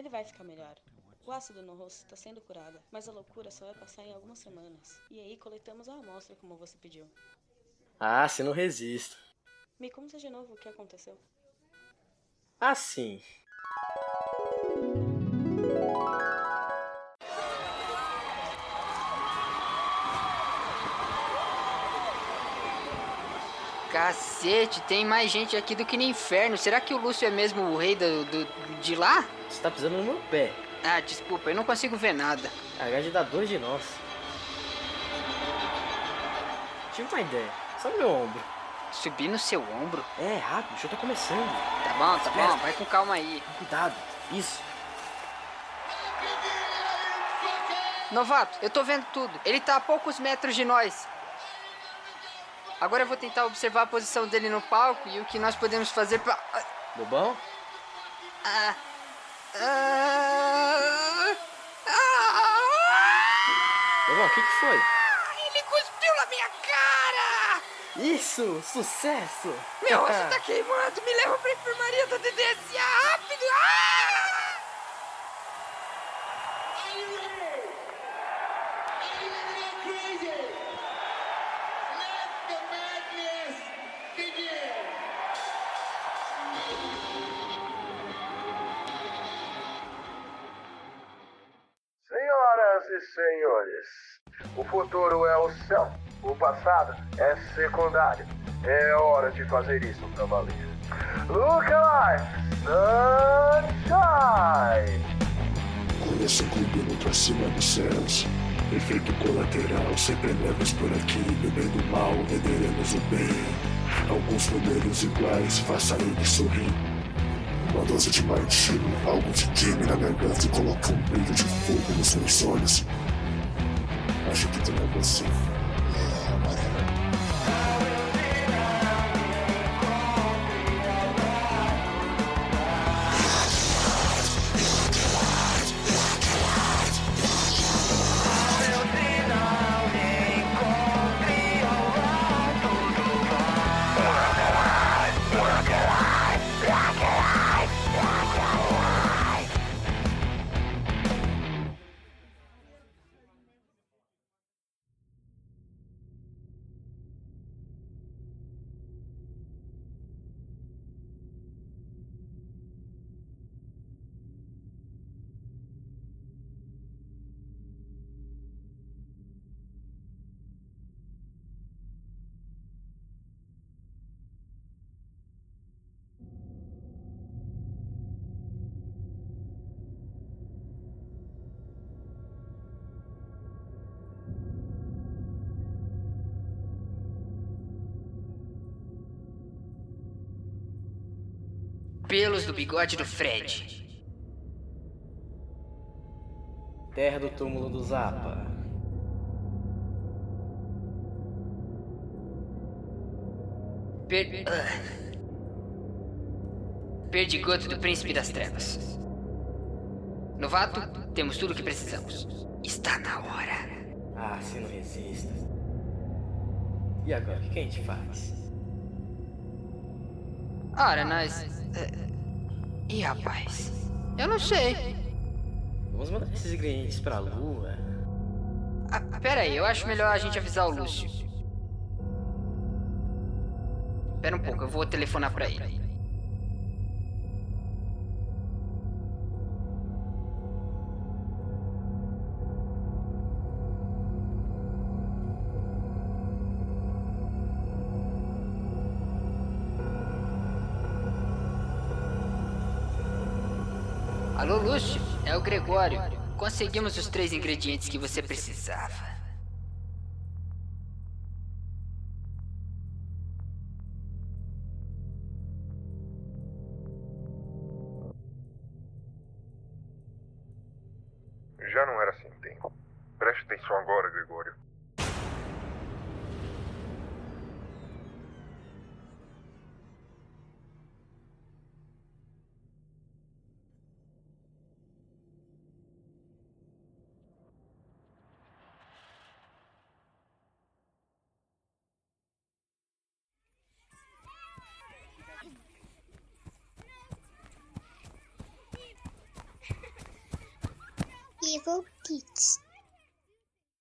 Ele vai ficar melhor. O ácido no rosto está sendo curado, mas a loucura só vai passar em algumas semanas. E aí coletamos a amostra como você pediu. Ah, se não resisto. Me conta de novo o que aconteceu. Assim. Cacete, tem mais gente aqui do que no inferno. Será que o Lúcio é mesmo o rei do, do- de lá? Você tá pisando no meu pé. Ah, desculpa, eu não consigo ver nada. A gade dá dois de nós. Tive uma ideia. Sobe meu ombro. Subir no seu ombro? É, rápido, o show tá começando. Tá bom, tá Espera. bom, vai com calma aí. Cuidado. Isso. Novato, eu tô vendo tudo. Ele tá a poucos metros de nós. Agora eu vou tentar observar a posição dele no palco e o que nós podemos fazer pra. Bobão? Ah. Ah. Ah. Bobão, o que que foi? Ele cuspiu na minha cara! Isso! Sucesso! Meu rosto tá queimando! Me leva pra enfermaria da DDSA e senhores, o futuro é o céu, o passado é secundário. É hora de fazer isso pra valer. Look alive, sunshine! Conheço clube pra cima dos céus. Efeito colateral, sempre levas por aqui. Bebendo mal, venderemos o bem. Alguns números iguais, faça ele sorrir. Uma dose de martini, algo de time na garganta e coloca um brilho de fogo nos meus olhos. Acho que não é você. Pelos do bigode do Fred. Terra do túmulo do Zapa. Per... Perdigoto do Príncipe das Trevas. Novato, temos tudo o que precisamos. Está na hora. Ah, se não resista. E agora, o que a gente faz? Ora, nós. eh, Ih, rapaz. Eu não sei. Vamos mandar esses ingredientes pra lua. Ah, pera aí, eu acho melhor a gente avisar o Lúcio. Pera um pouco, eu vou telefonar pra ele. Alô, Lúcio? É o Gregório. Conseguimos os três ingredientes que você precisava. Já não era assim tempo. Preste atenção agora, Gregório. Evil deeds.